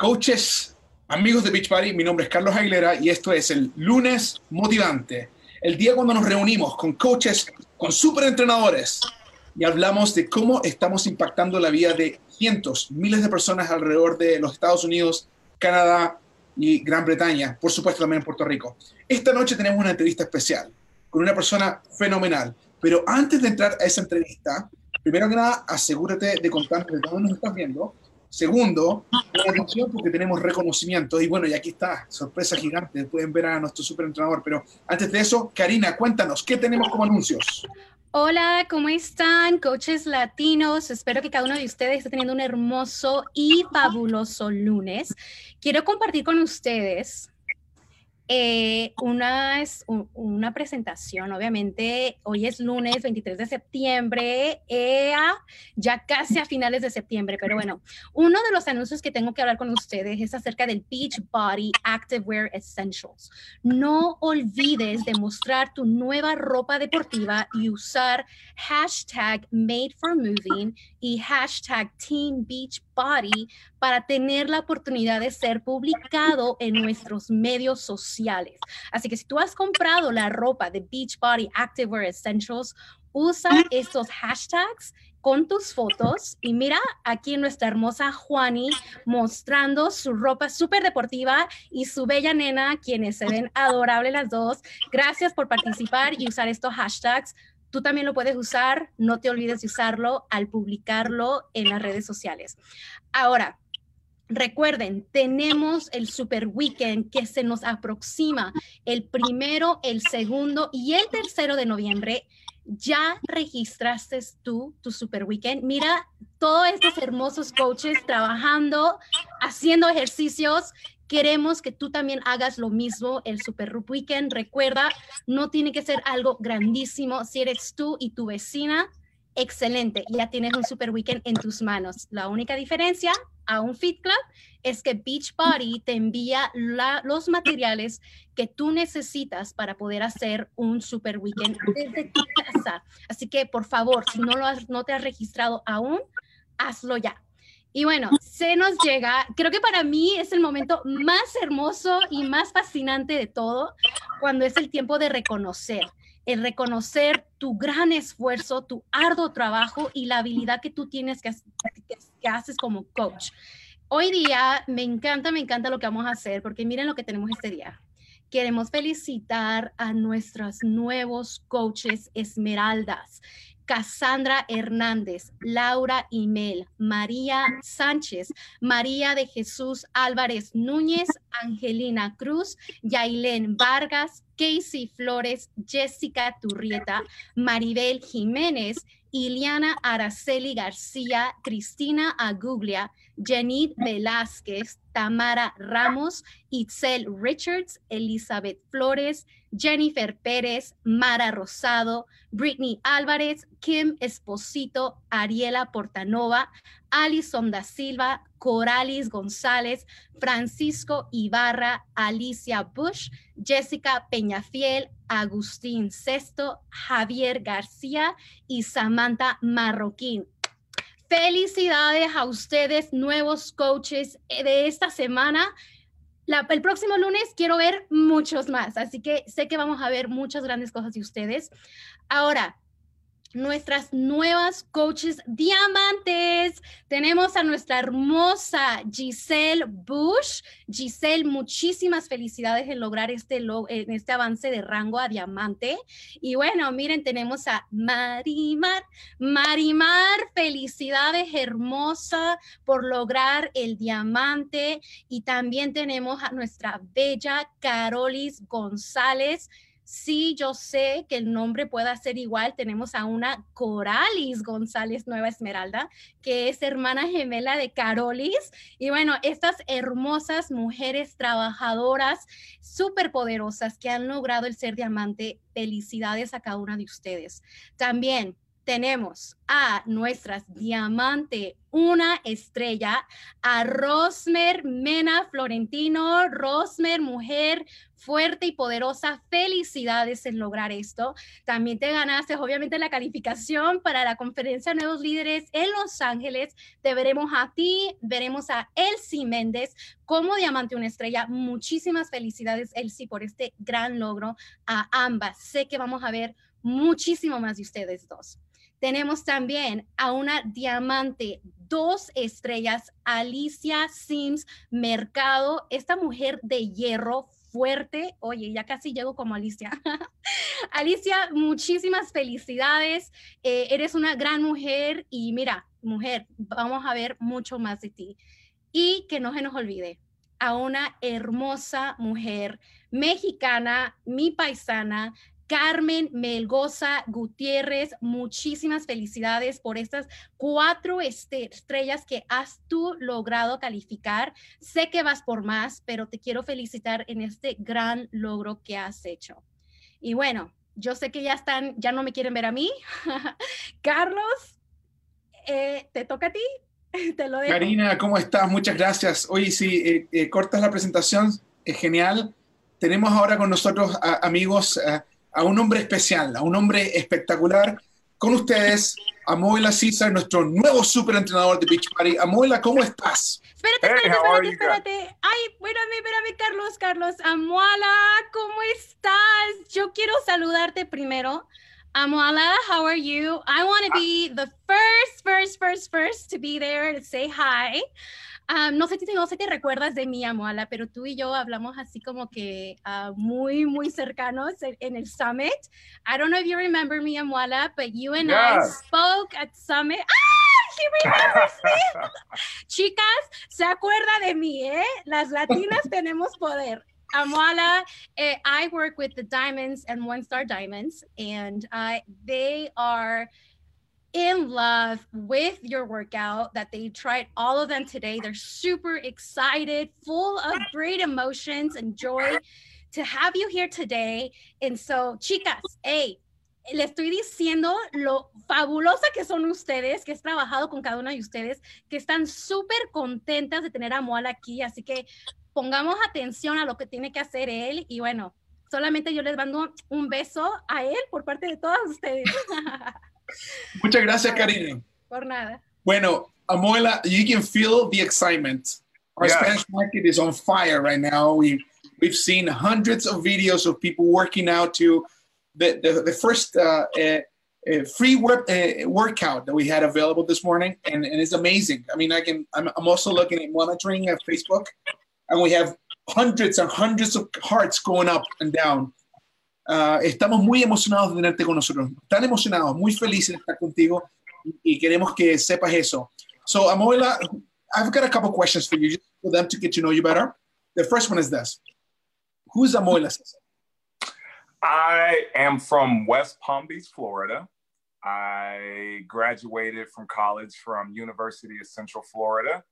Coaches, amigos de Beach Party, mi nombre es Carlos Aguilera y esto es el lunes motivante, el día cuando nos reunimos con coaches, con super entrenadores y hablamos de cómo estamos impactando la vida de cientos, miles de personas alrededor de los Estados Unidos, Canadá y Gran Bretaña, por supuesto también en Puerto Rico. Esta noche tenemos una entrevista especial con una persona fenomenal, pero antes de entrar a esa entrevista, primero que nada, asegúrate de contar de dónde nos estás viendo Segundo, porque tenemos reconocimiento. Y bueno, y aquí está, sorpresa gigante. Pueden ver a nuestro superentrenador. Pero antes de eso, Karina, cuéntanos, ¿qué tenemos como anuncios? Hola, ¿cómo están, coaches latinos? Espero que cada uno de ustedes esté teniendo un hermoso y fabuloso lunes. Quiero compartir con ustedes eh, una, es una presentación, obviamente, hoy es lunes 23 de septiembre, eh, ya casi a finales de septiembre, pero bueno, uno de los anuncios que tengo que hablar con ustedes es acerca del Beach Body Activewear Essentials. No olvides de mostrar tu nueva ropa deportiva y usar hashtag Made for Moving y hashtag Team Beach Body para tener la oportunidad de ser publicado en nuestros medios sociales. Así que si tú has comprado la ropa de Beachbody Activewear Essentials, usa estos hashtags con tus fotos y mira aquí nuestra hermosa Juani mostrando su ropa súper deportiva y su bella nena, quienes se ven adorables las dos. Gracias por participar y usar estos hashtags. Tú también lo puedes usar, no te olvides de usarlo al publicarlo en las redes sociales. Ahora, Recuerden, tenemos el Super Weekend que se nos aproxima el primero, el segundo y el tercero de noviembre. ¿Ya registraste tú tu Super Weekend? Mira todos estos hermosos coaches trabajando, haciendo ejercicios. Queremos que tú también hagas lo mismo el Super Weekend. Recuerda, no tiene que ser algo grandísimo. Si eres tú y tu vecina, excelente, ya tienes un super weekend en tus manos. La única diferencia a un Fit Club es que Beachbody te envía los materiales que tú necesitas para poder hacer un super weekend desde tu casa. Así que, por favor, si no, lo has, no te has registrado aún, hazlo ya. Y bueno, se nos llega, creo que para mí es el momento más hermoso y más fascinante de todo, cuando es el tiempo de reconocer reconocer tu gran esfuerzo, tu arduo trabajo y la habilidad que tú tienes que, que, haces como coach. Hoy día me encanta, me encanta lo que vamos a hacer porque miren lo que tenemos este día. Queremos felicitar a nuestros nuevos coaches esmeraldas. Cassandra Hernández, Laura Imel, María Sánchez, María de Jesús Álvarez Núñez, Angelina Cruz, Yailén Vargas, Casey Flores, Jessica Turrieta, Maribel Jiménez, Iliana Araceli García, Cristina Aguglia, Janit Velázquez, Tamara Ramos, Itzel Richards, Elizabeth Flores, Jennifer Pérez, Mara Rosado, Brittany Álvarez, Kim Esposito, Ariela Portanova, Alison da Silva, Coralis González, Francisco Ibarra, Alicia Bush, Jessica Peñafiel, Agustín Sesto, Javier García y Samantha Marroquín. Felicidades a ustedes, nuevos coaches de esta semana. el próximo lunes quiero ver muchos más, así que sé que vamos a ver muchas grandes cosas de ustedes. Ahora, nuestras nuevas coaches diamantes. Tenemos a nuestra hermosa Giselle Bush. Giselle, muchísimas felicidades en lograr este, en este avance de rango a diamante. Y bueno, miren, tenemos a Marimar. Marimar, felicidades hermosa por lograr el diamante. Y también tenemos a nuestra bella Carolis González Sí, yo sé que el nombre pueda ser igual. Tenemos a una Coralis González Nueva Esmeralda, que es hermana gemela de Carolis. Y bueno, estas hermosas mujeres trabajadoras, súper poderosas que han logrado el ser diamante, felicidades a cada una de ustedes. También tenemos a nuestras diamante, una estrella, a Rosmer Mena Florentino, Rosmer, mujer fuerte y poderosa. Felicidades en lograr esto. También te ganaste, obviamente, la calificación para la conferencia Nuevos Líderes en Los Ángeles. Te veremos a ti, veremos a Elsie Méndez como Diamante Una Estrella. Muchísimas felicidades, Elsie, por este gran logro. A ambas. Sé que vamos a ver muchísimo más de ustedes dos. Tenemos también a una diamante, dos estrellas, Alicia Sims Mercado, esta mujer de hierro fuerte. Oye, ya casi llego como Alicia. Alicia, muchísimas felicidades. Eh, eres una gran mujer y mira, mujer, vamos a ver mucho más de ti. Y que no se nos olvide a una hermosa mujer mexicana, mi paisana, Carmen Melgoza Gutiérrez, muchísimas felicidades por estas cuatro este, estrellas que has tú logrado calificar. Sé que vas por más, pero te quiero felicitar en este gran logro que has hecho. Y bueno, yo sé que ya están, ya no me quieren ver a mí. Carlos, eh, te toca a ti. Te lo dejo. Karina, ¿cómo estás? Muchas gracias. Oye, si eh, eh, cortas la presentación, es genial. Tenemos ahora con nosotros amigos a un hombre especial, a un hombre espectacular. Con ustedes, Amoila César, nuestro nuevo superentrenador de Beach Party. Amoila, ¿cómo estás? Espérate, espérate, espérate, espérate. Ay, espérame, espérame, Carlos, Carlos. Amoala, ¿cómo estás? Yo quiero saludarte primero. Amoala, how are you? I want to be the first, first, first, first to be there to say hi. Um, no sé si no sé te recuerdas de mi Amoala, pero tú y yo hablamos así como que uh, muy, muy cercanos en, en, el summit. I don't know if you remember me, Amoala, but you and yes. I spoke at summit. ¡Ah! He remembers me. Chicas, se acuerda de mí, ¿eh? Las latinas tenemos poder. Amoala, eh, I work with the Diamonds and One Star Diamonds, and uh, they are in love with your workout, that they tried all of them today. They're super excited, full of great emotions and joy to have you here today. And so, chicas, hey, le estoy diciendo lo fabulosa que son ustedes, que he trabajado con cada una de ustedes, que están súper contentas de tener a Moal aquí. Así que pongamos atención a lo que tiene que hacer él. Y bueno, solamente yo les mando un beso a él por parte de todas ustedes. Muchas gracias, Karina. Por nada. Bueno, Amoela, you can feel the excitement. Our yeah. Spanish market is on fire right now. We we've seen hundreds of videos of people working out to the the, the first uh, uh, uh, free work, uh, workout that we had available this morning, and, and it's amazing. I mean, I can. I'm, I'm also looking at monitoring at Facebook, and we have hundreds and hundreds of hearts going up and down. Uh, estamos muy emocionados de tenerte con nosotros, tan emocionados, muy felices de estar contigo y queremos que sepas eso. So, Amoela, I've got a couple questions for you, just for them to get to know you better. The first one is this Who's Amoela? I am from West Palm Beach, Florida. I graduated from college from University of Central Florida.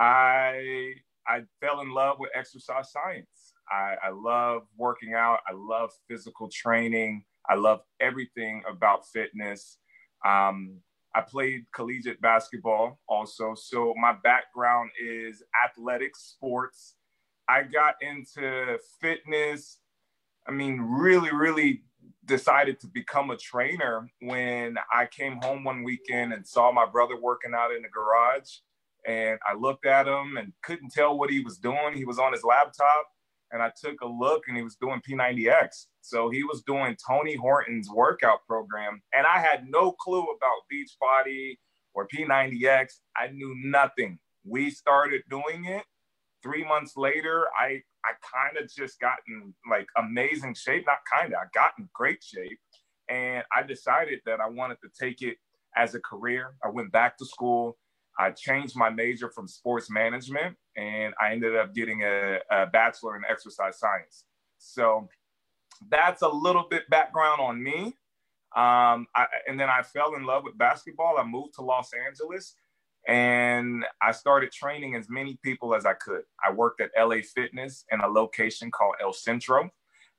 I I fell in love with exercise science. I, I love working out. I love physical training. I love everything about fitness. Um, I played collegiate basketball also. So my background is athletics, sports. I got into fitness. I mean, really, really decided to become a trainer when I came home one weekend and saw my brother working out in the garage. And I looked at him and couldn't tell what he was doing. He was on his laptop and I took a look and he was doing P90X. So he was doing Tony Horton's workout program. And I had no clue about Beachbody or P90X. I knew nothing. We started doing it. Three months later, I, I kind of just gotten like amazing shape. Not kind of, I got in great shape. And I decided that I wanted to take it as a career. I went back to school. I changed my major from sports management and I ended up getting a, a bachelor in exercise science. So that's a little bit background on me. Um, I, and then I fell in love with basketball. I moved to Los Angeles and I started training as many people as I could. I worked at LA Fitness in a location called El Centro.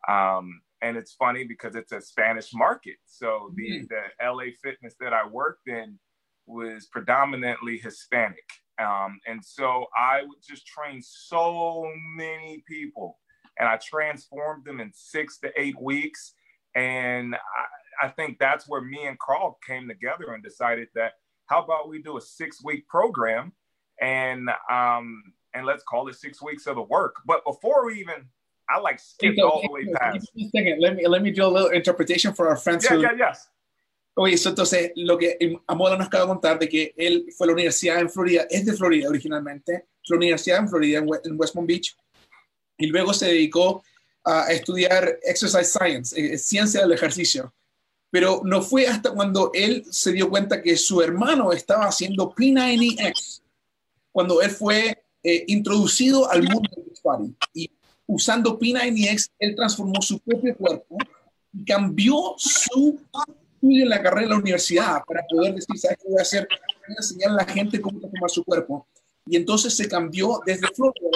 Um, and it's funny because it's a Spanish market. So the Mm. the LA Fitness that I worked in was predominantly Hispanic, um, and so I would just train so many people, and I transformed them in six to eight weeks, and I, I think that's where me and Carl came together and decided that how about we do a six week program, and um, and let's call it six weeks of the work. But before we even I like skipped all the way past. Me a second. Let me, let me do a little interpretation for our friends. Yeah, who- yeah, yes. Oye, eso entonces, lo que Amola nos acaba de contar de que él fue a la universidad en Florida, es de Florida originalmente, la universidad en Florida, en, We- en West Palm Beach, y luego se dedicó a estudiar exercise science, eh, ciencia del ejercicio. Pero no fue hasta cuando él se dio cuenta que su hermano estaba haciendo P90X, cuando él fue eh, introducido al mundo del Beachbody. Y usando P90X, él transformó su propio cuerpo y cambió su estudio en la carrera de la universidad para poder decir, ¿sabes qué voy a hacer? Voy a enseñar a la gente cómo transformar su cuerpo. Y entonces se cambió desde Florida,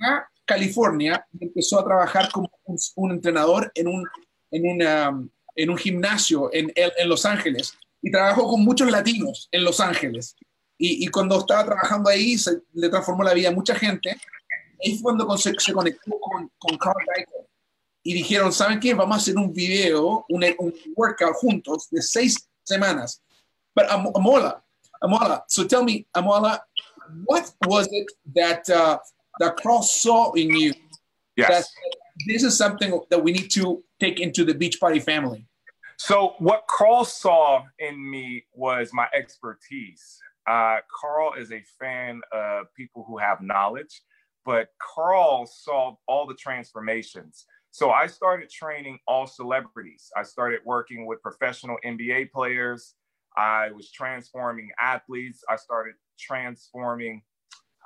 a California y empezó a trabajar como un, un entrenador en un, en, una, en un gimnasio en, en Los Ángeles. Y trabajó con muchos latinos en Los Ángeles. Y, y cuando estaba trabajando ahí, se, le transformó la vida a mucha gente. Ahí fue cuando se, se conectó con, con Carl Geiger y dijeron, ¿saben qué? Vamos a hacer un video, un, un workout juntos de seis semanas. But Am- Amola, Amola, so tell me, Amola, what was it that uh, that Carl saw in you that this is something that we need to take into the Beachbody family? So what Carl saw in me was my expertise. Uh, Carl is a fan of people who have knowledge, but Carl saw all the transformations. So I started training all celebrities. I started working with professional NBA players. I was transforming athletes. I started transforming.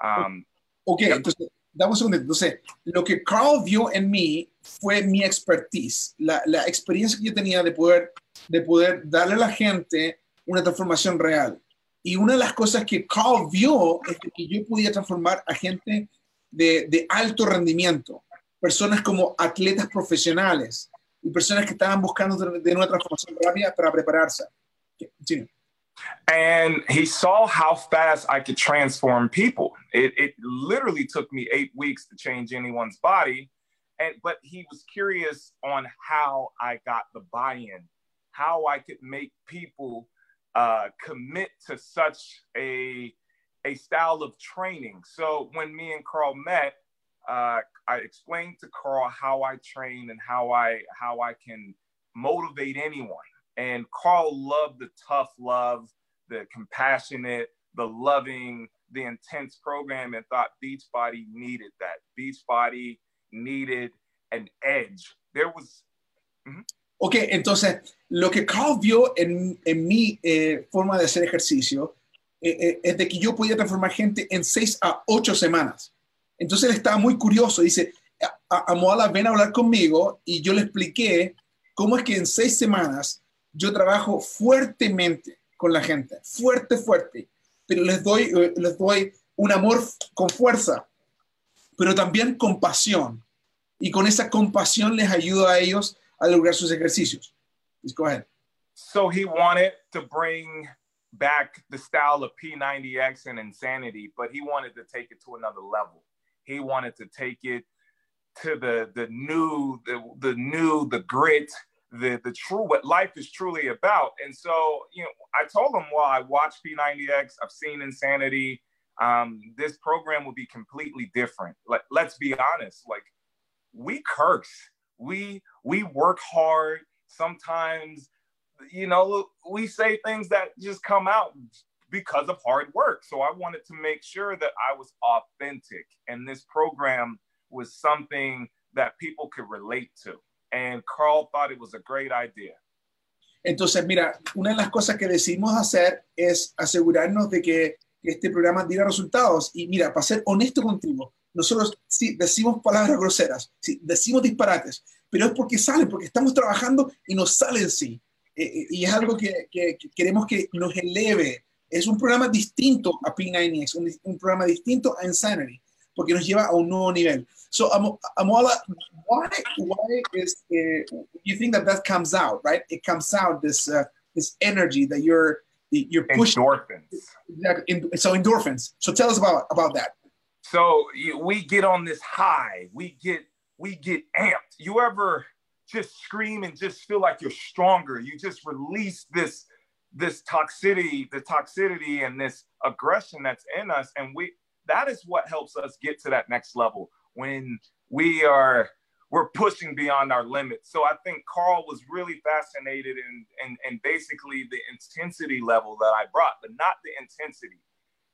Um, Ok, Yep. entonces, dame un segundo. Entonces, lo que Carl vio en mí fue mi expertise, la, la experiencia que yo tenía de poder, de poder darle a la gente una transformación real. Y una de las cosas que Carl vio es que yo podía transformar a gente de, de alto rendimiento, personas como atletas profesionales y personas que estaban buscando de, una transformación rápida para prepararse. Sí. and he saw how fast I could transform people. It, it literally took me eight weeks to change anyone's body, and but he was curious on how I got the buy-in, how I could make people uh, commit to such a a style of training. So when me and Carl met, uh, I explained to Carl how I train and how I how I can motivate anyone. And Carl loved the tough love, the compassionate, the loving, the intense program, and thought Beachbody needed that. Beachbody needed an edge. There was Ok, entonces lo que Carl vio en, en mi eh, forma de hacer ejercicio eh, eh, es de que yo podía transformar gente en seis a ocho semanas. Entonces él estaba muy curioso, dice, a, a, Amoala, ven a hablar conmigo y yo le expliqué cómo es que en seis semanas yo trabajo fuertemente con la gente, fuerte, fuerte, pero les doy, eh, les doy un amor con fuerza, pero también con pasión. Y con esa compasión les ayudo a ellos a lograr sus ejercicios. Please go ahead. so he wanted to bring back the style of P90X and insanity, but he wanted to take it to another level. He wanted to take it to the the new, the, the new, the grit, the the true what life is truly about. And so, you know, I told him, well, I watched P90X, I've seen Insanity. Um, this program will be completely different. Like, let's be honest, like we curse, we we work hard. Sometimes, you know, we say things that just come out because of hard work. So I wanted to make sure that I was authentic, and this program was something that people could relate to. And Carl thought it was a great idea. Entonces, mira, una de las cosas que decidimos hacer es asegurarnos de que, este programa diera resultados. Y mira, para ser honesto contigo, nosotros sí decimos palabras groseras, sí, decimos disparates, pero es porque salen, porque estamos trabajando y nos salen sí. Eh, y es algo que, que, que, queremos que nos eleve. Es un programa distinto a P90X, un, un programa distinto a Insanity. porque nos lleva a un nuevo nivel. So, Amola, why, why is uh, you think that that comes out, right? It comes out this uh, this energy that you're you're pushing. Endorphins. Exactly. So endorphins. So tell us about about that. So we get on this high. We get we get amped. You ever just scream and just feel like you're stronger? You just release this this toxicity, the toxicity and this aggression that's in us, and we that is what helps us get to that next level when we are we're pushing beyond our limits. So I think Carl was really fascinated in, in, in basically the intensity level that I brought, but not the intensity.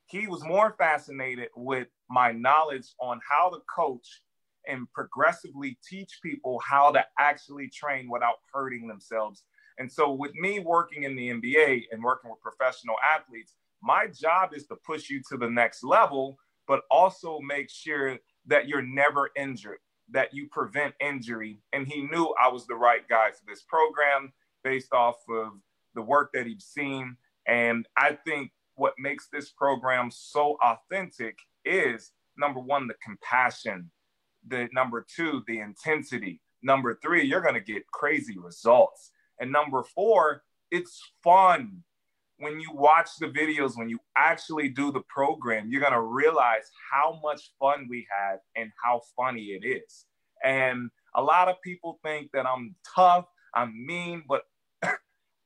He was more fascinated with my knowledge on how to coach and progressively teach people how to actually train without hurting themselves. And so, with me working in the NBA and working with professional athletes, my job is to push you to the next level, but also make sure that you're never injured that you prevent injury. And he knew I was the right guy for this program based off of the work that he'd seen. And I think what makes this program so authentic is number one, the compassion. The number two, the intensity. Number three, you're going to get crazy results. And number four, it's fun. When you watch the videos, when you actually do the program, you're to realize how much fun we had and how funny it is. And a lot of people think that I'm tough, I'm mean, but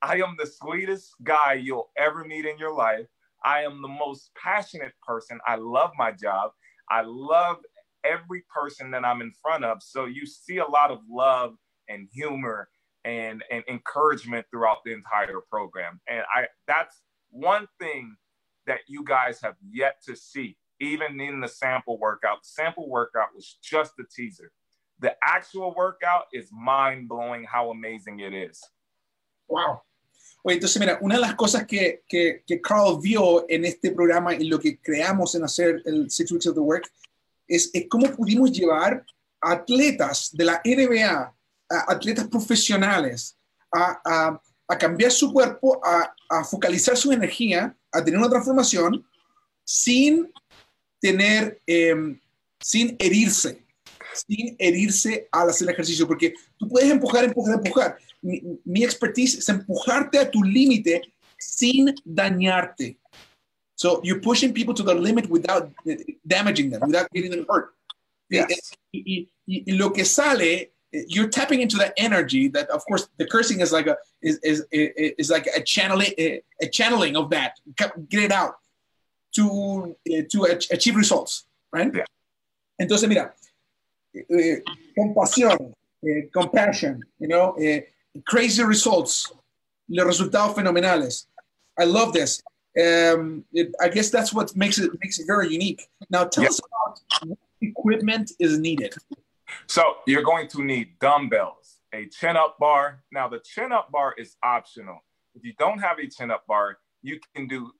I am the sweetest guy you'll ever meet in your life. I am the most passionate person. I love my job. I love every person that I'm in front of. So you see a lot of love and humor and, and encouragement throughout the entire program. And I that's one thing that you guys have yet to see, even in the sample workout. The sample workout was just a teaser. The actual workout is mind blowing how amazing it is. Wow. Oye, entonces, mira, una de las cosas que, que, que, Carl vio en este programa y lo que creamos en hacer el Six Weeks of the Work es, es cómo pudimos llevar atletas de la NBA, a atletas profesionales, a, a, a cambiar su cuerpo, a, a, focalizar su energía, a tener una transformación sin tener, eh, sin herirse, sin herirse al hacer el ejercicio, porque tú puedes empujar, empujar, empujar. Mi, mi expertise es empujarte a tu límite sin dañarte. So you're pushing people to the limit without damaging them, without getting them hurt. Yes. Y, y, y, lo que sale, you're tapping into that energy that, of course, the cursing is like a is is, is like a channeling a channeling of that. Get it out to to achieve results, right? Yeah. Entonces, mira, eh, compasión, eh, compassion, you know, eh, crazy results, los resultados fenomenales. I love this. Um, it, I guess that's what makes it makes it very unique. Now, tell yep. us about what equipment is needed. So you're going to need dumbbells, a chin up bar. Now, the chin up bar is optional. If you don't have a chin up bar, you can do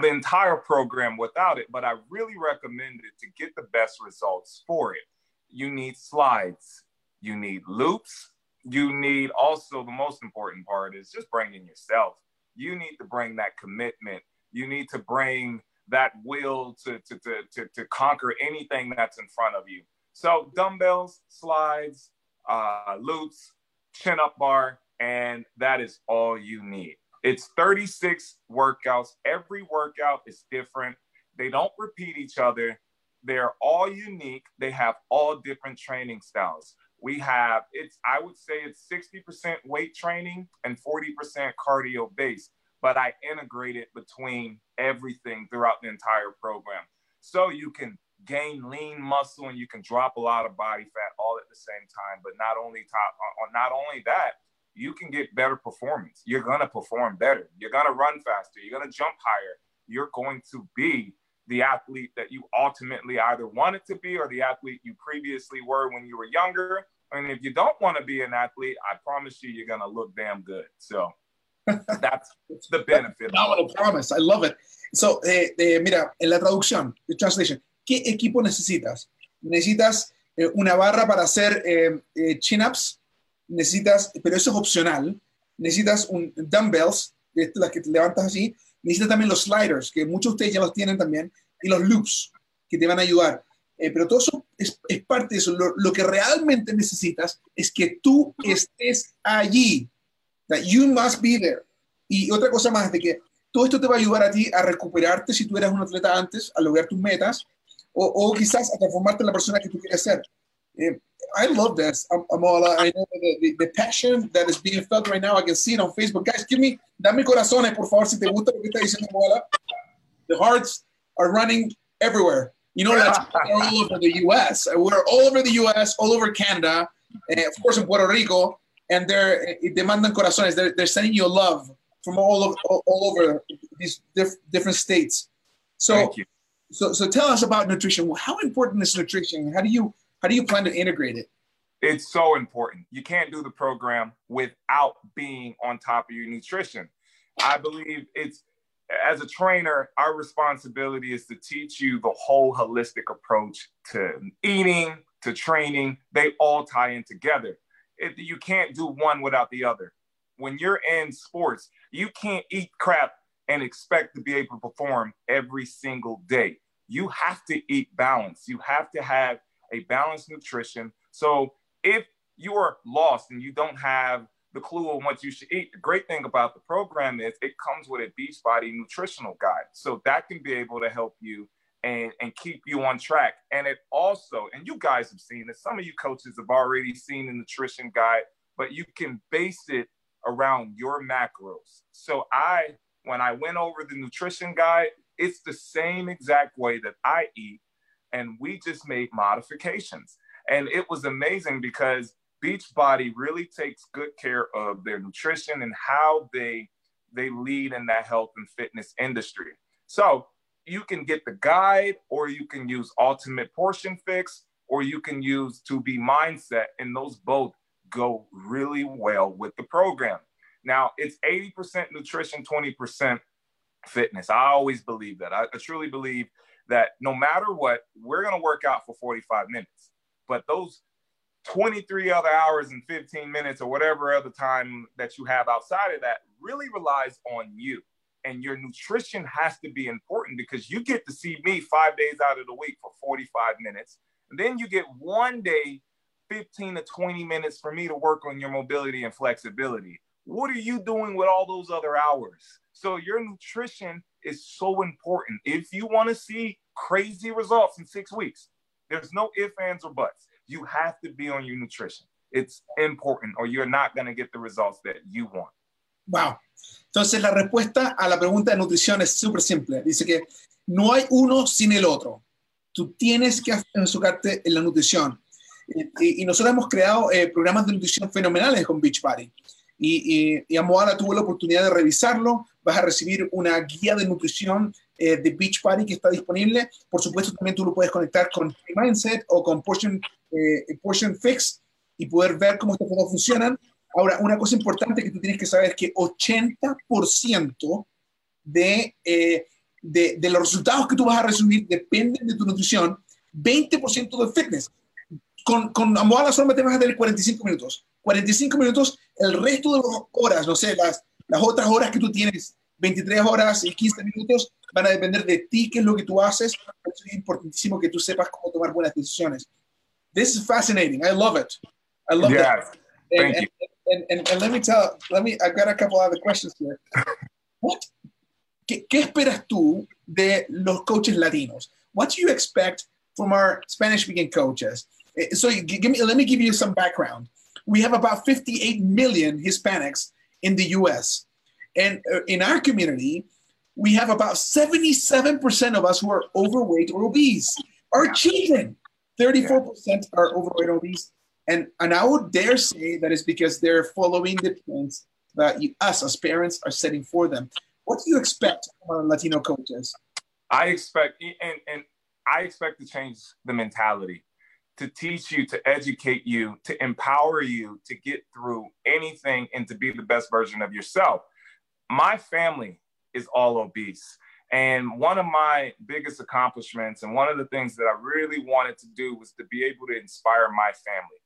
the entire program without it, but I really recommend it to get the best results for it you need slides, you need loops, you need also the most important part is just bringing yourself. You need to bring that commitment. You need to bring that will to, to, to, to, to conquer anything that's in front of you. So dumbbells, slides, uh, loops, chin up bar, and that is all you need. It's 36 workouts. Every workout is different. They don't repeat each other. They're all unique. They have all different training styles. We have it's I would say it's 60% weight training and 40% cardio based, but I integrate it between everything throughout the entire program. So you can gain lean muscle and you can drop a lot of body fat all at the same time. But not only top on not only that, you can get better performance. You're gonna perform better. You're gonna run faster. You're gonna jump higher. You're going to be the athlete that you ultimately either wanted to be or the athlete you previously were when you were younger. And if you don't want to be an athlete, I promise you, you're going to look damn good. So that's the benefit. Phenomenal promise. I love it. So, eh, eh, mira, en la traducción, the translation, ¿qué equipo necesitas? Necesitas eh, una barra para hacer eh, eh, chin-ups, necesitas, pero eso es opcional, necesitas un dumbbells, las que te levantas así, necesitas también los sliders, que muchos de ustedes ya los tienen también, y los loops, que te van a ayudar. eh, pero todo eso es, es parte de eso. Lo, lo, que realmente necesitas es que tú estés allí. That you must be there. Y otra cosa más, de que todo esto te va a ayudar a ti a recuperarte si tú eras un atleta antes, a lograr tus metas, o, o quizás a transformarte en la persona que tú quieres ser. Eh, I love this, Amala. Uh, I know the, the, the, passion that is being felt right now. I can see it on Facebook. Guys, give me, dame corazones, por favor, si te gusta lo que está diciendo Amala. The hearts are running everywhere. You know, that's all over the U.S. We're all over the U.S., all over Canada, and of course in Puerto Rico. And they're eh, demandan corazones. They're, they're sending you love from all over, all, all over these diff, different states. So, so, so tell us about nutrition. How important is nutrition? How do you how do you plan to integrate it? It's so important. You can't do the program without being on top of your nutrition. I believe it's as a trainer, our responsibility is to teach you the whole holistic approach to eating, to training. They all tie in together. It, you can't do one without the other. When you're in sports, you can't eat crap and expect to be able to perform every single day. You have to eat balance. You have to have a balanced nutrition. So if you are lost and you don't have the clue on what you should eat, the great thing about the program is it comes with a Beachbody nutritional guide. So that can be able to help you and, and keep you on track. And it also, and you guys have seen it, some of you coaches have already seen the nutrition guide, but you can base it around your macros. So I, when I went over the nutrition guide, it's the same exact way that I eat and we just made modifications. And it was amazing because Beachbody really takes good care of their nutrition and how they they lead in that health and fitness industry. So you can get the guide, or you can use Ultimate Portion Fix, or you can use 2B Mindset, and those both go really well with the program. Now it's 80% nutrition, 20% fitness. I always believe that. I, I truly believe that no matter what, we're going to work out for 45 minutes. But those 23 other hours and 15 minutes or whatever other time that you have outside of that really relies on you. And your nutrition has to be important because you get to see me five days out of the week for 45 minutes. And then you get one day, 15 to 20 minutes for me to work on your mobility and flexibility. What are you doing with all those other hours? So your nutrition is so important. If you want to see crazy results in six weeks, there's no ifs, ands, or buts. You have to be on your nutrition. It's important, or you're not going to get the results that you want. Wow. Entonces, la respuesta a la pregunta de nutrición es súper simple. Dice que no hay uno sin el otro. Tú tienes que enfocarte en la nutrición. Y, y nosotros hemos creado eh, programas de nutrición fenomenales con Beachbody. Y, y, Amoala tuvo la oportunidad de revisarlo, vas a recibir una guía de nutrición eh, de Beachbody que está disponible. Por supuesto, también tú lo puedes conectar con Mindset o con Portion, eh, Portion Fix y poder ver cómo estas cosas funcionan. Ahora, una cosa importante que tú tienes que saber es que 80% de, eh, de, de, los resultados que tú vas a recibir dependen de tu nutrición, 20% de fitness. Con, con Amoala solamente vas a tener 45 minutos. 45 minutos, el resto de las horas, no sé, las, las otras horas que tú tienes 23 horas y 15 minutos van a depender de ti, qué es lo que tú haces. es importantísimo que tú sepas cómo tomar buenas decisiones. This is fascinating. I love it. I love it. And, Thank and, you. And, and, and, let me tell, let me, I've got a couple other questions here. What, ¿qué, ¿Qué esperas tú de los coaches latinos? What do you expect from our Spanish speaking coaches? Eh, so give me, let me give you some background. We have about 58 million Hispanics in the US. And uh, in our community, we have about 77% of us who are overweight or obese. Our children, 34% are overweight or obese. And, and I would dare say that it's because they're following the trends that you, us as parents are setting for them. What do you expect from our Latino coaches? I expect, and, and I expect to change the mentality to teach you, to educate you, to empower you to get through anything and to be the best version of yourself. My family is all obese. And one of my biggest accomplishments and one of the things that I really wanted to do was to be able to inspire my family,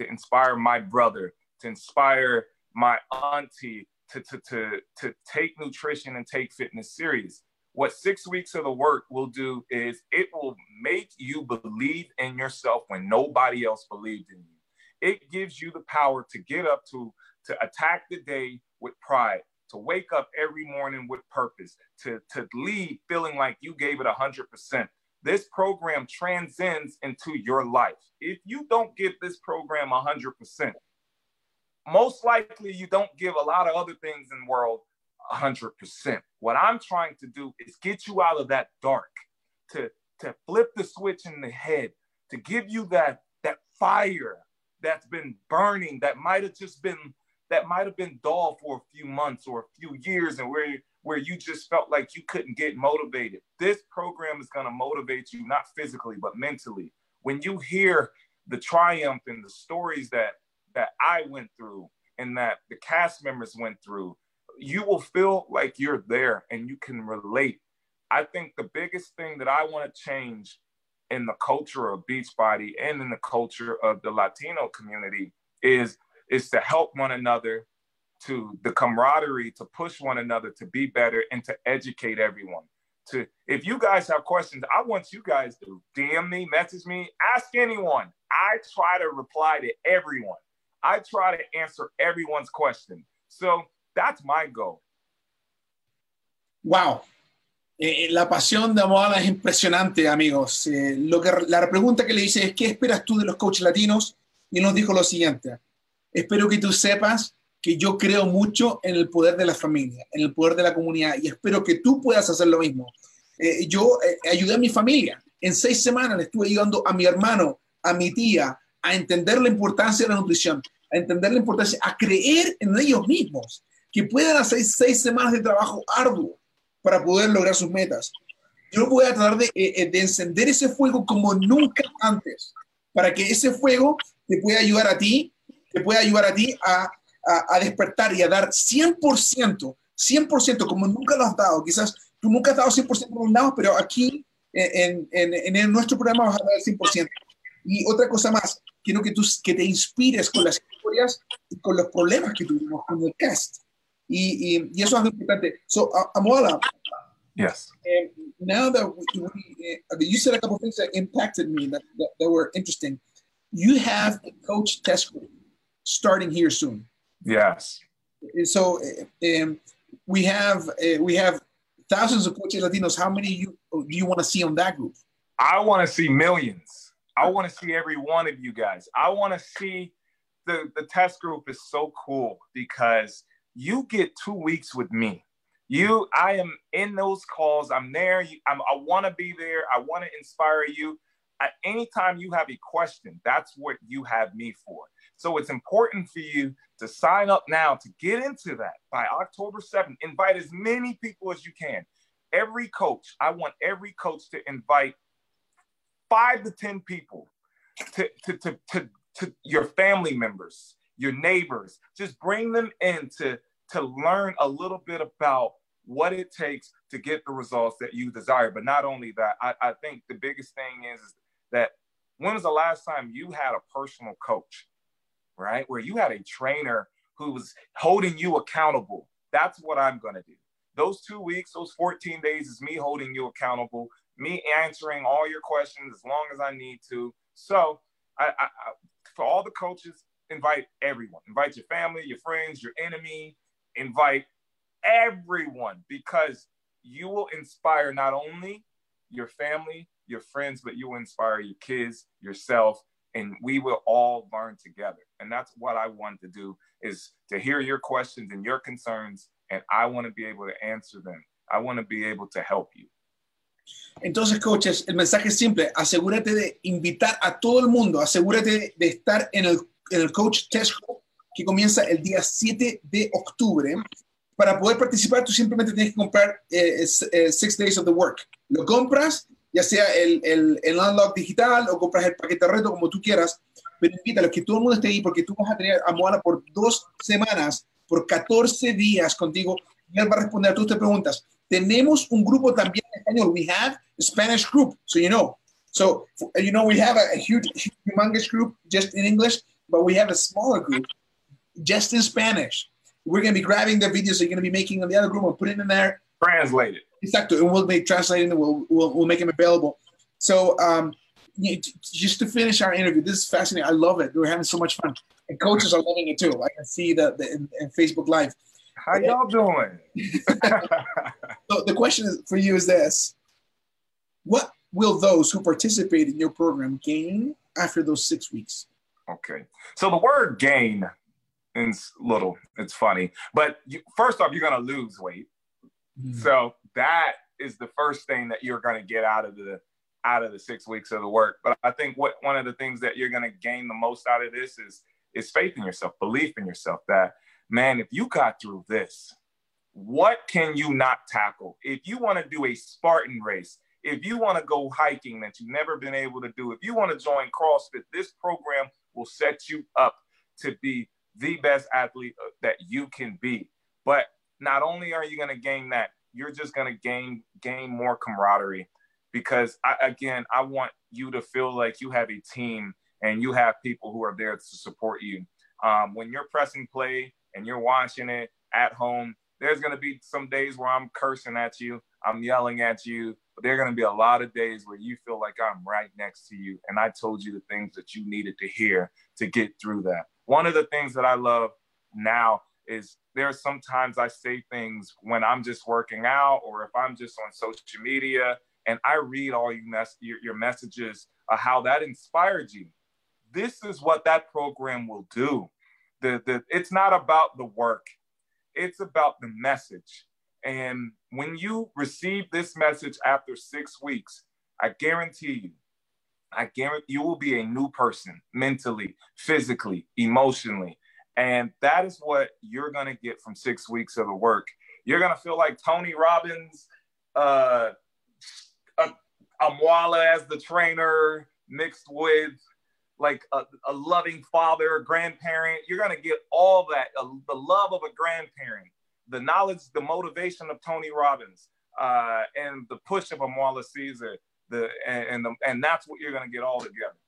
to inspire my brother, to inspire my auntie to, to, to, to take nutrition and take fitness serious. What six weeks of the work will do is it will make you believe in yourself when nobody else believed in you. It gives you the power to get up to to attack the day with pride, to wake up every morning with purpose, to, to leave feeling like you gave it 100%. This program transcends into your life. If you don't give this program 100%, most likely you don't give a lot of other things in the world 100%. What I'm trying to do is get you out of that dark, to, to flip the switch in the head, to give you that, that fire that's been burning, that might have just been that might have been dull for a few months or a few years and where where you just felt like you couldn't get motivated. This program is going to motivate you not physically but mentally. When you hear the triumph and the stories that that I went through and that the cast members went through, you will feel like you're there and you can relate. I think the biggest thing that I want to change in the culture of Beachbody and in the culture of the Latino community is is to help one another, to the camaraderie, to push one another to be better and to educate everyone. To if you guys have questions, I want you guys to DM me, message me, ask anyone. I try to reply to everyone. I try to answer everyone's question. So that's my goal. Wow. Eh, la pasión de Amoala es impresionante, amigos. Eh, lo que, la pregunta que le hice es, ¿qué esperas tú de los coaches latinos? Y nos dijo lo siguiente, espero que tú sepas que yo creo mucho en el poder de la familia, en el poder de la comunidad y espero que tú puedas hacer lo mismo. Eh, yo eh, ayudé a mi familia. En seis semanas le estuve ayudando a mi hermano, a mi tía, a entender la importancia de la nutrición, a entender la importancia, a creer en ellos mismos, que puedan hacer seis semanas de trabajo arduo para poder lograr sus metas. Yo voy a tratar de, eh, de encender ese fuego como nunca antes, para que ese fuego te pueda ayudar a ti te puede ayudar a ti a, a, a despertar y a dar 100%, 100% como nunca lo has dado. Quizás tú nunca has dado 100% por un lado, pero aquí en, en, en, nuestro programa vas a dar el 100%. Y otra cosa más, quiero que, tú, que te inspires con las historias y con los problemas que tuvimos con el cast. Y, y, y eso es importante. So, uh, yes. Um, now that we, we, uh, you said a couple of things that impacted me that, that, that were interesting. You have a coach test group starting here soon. Yes. And So um, we have uh, we have thousands of coaches Latinos. How many you do you want to see on that group? I want to see millions. I want to see every one of you guys. I want to see the the test group is so cool because you get two weeks with me. You, I am in those calls. I'm there. I'm, I want to be there. I want to inspire you. At any time you have a question, that's what you have me for. So it's important for you to sign up now to get into that by October 7th. Invite as many people as you can. Every coach, I want every coach to invite five to 10 people to, to, to, to, to your family members, your neighbors. Just bring them in to, to learn a little bit about what it takes to get the results that you desire. But not only that, I, I think the biggest thing is, that when was the last time you had a personal coach? right? Where you had a trainer who was holding you accountable. That's what I'm going to do. Those two weeks, those 14 days is me holding you accountable, me answering all your questions as long as I need to. So, I, I, I, for all the coaches, invite everyone. Invite your family, your friends, your enemy. Invite everyone because you will inspire not only your family, your friends, but you will inspire your kids, yourself, and we will all learn together. And that's what I want to do is to hear your questions and your concerns, and I want to be able to answer them. I want to be able to help you. Entonces, coaches, el mensaje es simple. Asegúrate de invitar a todo el mundo. Asegúrate de estar en el, el Coach Test que comienza el día 7 de octubre. Para poder participar, tú simplemente tienes que comprar eh, eh, Six Days of the Work. Lo compras ya sea el, el, el unlock digital o compras el paquete reto, como tú quieras, pero invítalo, que todo el mundo esté ahí, porque tú vas a tener a Moana por dos semanas, por 14 días contigo, y él va a responder a todas tus preguntas. Tenemos un grupo también en español. We have a Spanish group, so you know. So, you know, we have a, a huge, humongous group just in English, but we have a smaller group just in Spanish. We're going to be grabbing the videos you're going to be making on the other group and putting in there. Translate Translated Exactly, and we'll be translating them. We'll, we'll, we'll make them available. So um, just to finish our interview, this is fascinating. I love it. We're having so much fun, and coaches are loving it too. I can see that in, in Facebook Live. How y'all doing? so the question is, for you is this: What will those who participate in your program gain after those six weeks? Okay, so the word gain is little. It's funny, but you, first off, you're going to lose weight. Mm-hmm. So that is the first thing that you're going to get out of the out of the six weeks of the work. But I think what one of the things that you're going to gain the most out of this is is faith in yourself, belief in yourself. That man, if you got through this, what can you not tackle? If you want to do a Spartan race, if you want to go hiking that you've never been able to do, if you want to join CrossFit, this program will set you up to be the best athlete uh, that you can be. But not only are you going to gain that, you're just going to gain gain more camaraderie because I, again, I want you to feel like you have a team and you have people who are there to support you. Um, when you're pressing play and you're watching it at home, there's going to be some days where I'm cursing at you, I'm yelling at you, but there are going to be a lot of days where you feel like I'm right next to you and I told you the things that you needed to hear to get through that. One of the things that I love now is there are sometimes I say things when I'm just working out or if I'm just on social media and I read all you mess, your, your messages of how that inspired you. This is what that program will do. The, the, it's not about the work, it's about the message. And when you receive this message after six weeks, I guarantee you, I guarantee you will be a new person mentally, physically, emotionally. And that is what you're going to get from six weeks of the work. You're going to feel like Tony Robbins, uh, Amoila as the trainer, mixed with like a, a loving father, a grandparent. You're going to get all that the love of a grandparent, the knowledge, the motivation of Tony Robbins, uh, and the push of Amwala Caesar. The, and, and, the, and that's what you're going to get all together.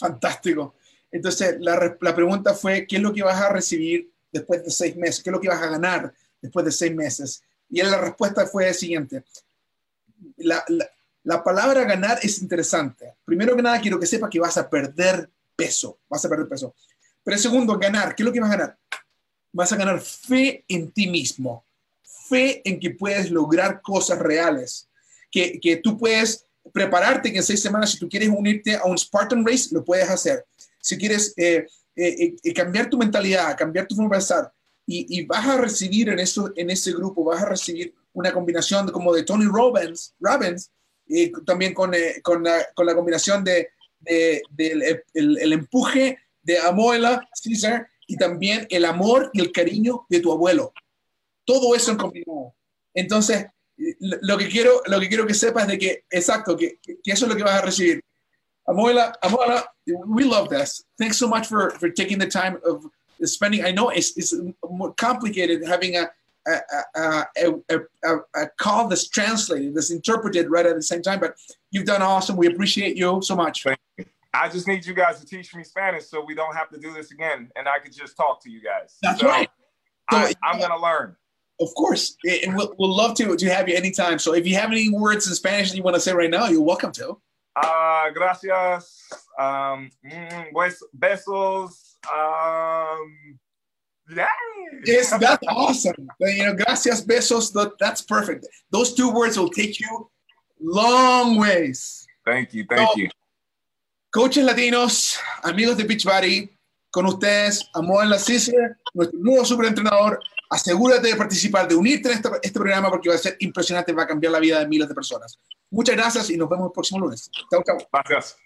Fantástico. Entonces, la, la, pregunta fue, ¿qué es lo que vas a recibir después de seis meses? ¿Qué es lo que vas a ganar después de seis meses? Y la respuesta fue la siguiente. La, la, palabra ganar es interesante. Primero que nada, quiero que sepas que vas a perder peso. Vas a perder peso. Pero segundo, ganar. ¿Qué es lo que vas a ganar? Vas a ganar fe en ti mismo. Fe en que puedes lograr cosas reales. Que, que tú puedes prepararte que en seis semanas, si tú quieres unirte a un Spartan Race, lo puedes hacer si quieres eh, eh, eh, cambiar tu mentalidad, cambiar tu forma de pensar, y, vas a recibir en, eso, en ese grupo, vas a recibir una combinación como de Tony Robbins, Robbins y también con, con, la, combinación de, del el, empuje de Amoela Caesar y también el amor y el cariño de tu abuelo. Todo eso en combinado. Entonces, lo que quiero, lo que, quiero que sepas de que, exacto, que, que eso es lo que vas a recibir. We love this. Thanks so much for, for taking the time of spending. I know it's, it's more complicated having a, a, a, a, a, call that's translated, that's interpreted right at the same time, but you've done awesome. We appreciate you so much. I just need you guys to teach me Spanish so we don't have to do this again and I could just talk to you guys. That's so right. So, I, am going to learn. Of course. And we'll, we'll love to, to have you anytime. So if you have any words in Spanish that you want to say right now, you're welcome to. Uh, gracias. Um, mm, besos. Um, yeah. Yes, that's awesome. You know, gracias, besos. That's perfect. Those two words will take you long ways. Thank you. Thank so, you. Coaches latinos, amigos de Beachbody, con ustedes, Amor en la CICE, nuestro nuevo superentrenador. Asegúrate de participar, de unirte a este, este programa porque va a ser impresionante, va a cambiar la vida de miles de personas. Muchas gracias y nos vemos el próximo lunes. Chao, chao. Gracias.